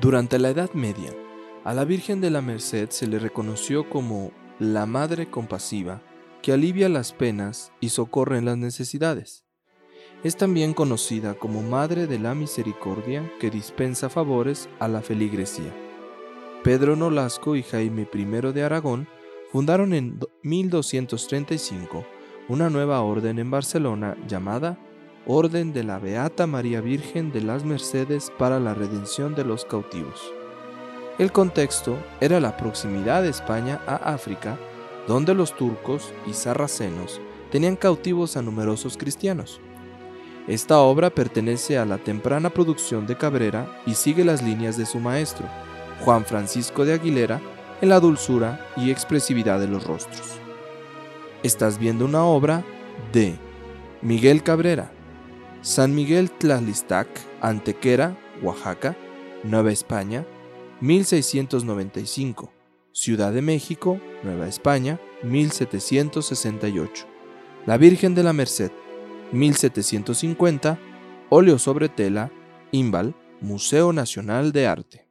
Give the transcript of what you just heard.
Durante la Edad Media, a la Virgen de la Merced se le reconoció como la Madre compasiva que alivia las penas y socorre en las necesidades. Es también conocida como Madre de la Misericordia que dispensa favores a la feligresía. Pedro Nolasco y Jaime I de Aragón fundaron en 1235 una nueva orden en Barcelona llamada Orden de la Beata María Virgen de las Mercedes para la redención de los cautivos. El contexto era la proximidad de España a África, donde los turcos y sarracenos tenían cautivos a numerosos cristianos. Esta obra pertenece a la temprana producción de Cabrera y sigue las líneas de su maestro, Juan Francisco de Aguilera, en la dulzura y expresividad de los rostros. Estás viendo una obra de Miguel Cabrera, San Miguel Tlalistac, Antequera, Oaxaca, Nueva España, 1695. Ciudad de México, Nueva España, 1768. La Virgen de la Merced, 1750. Óleo sobre tela, Imbal, Museo Nacional de Arte.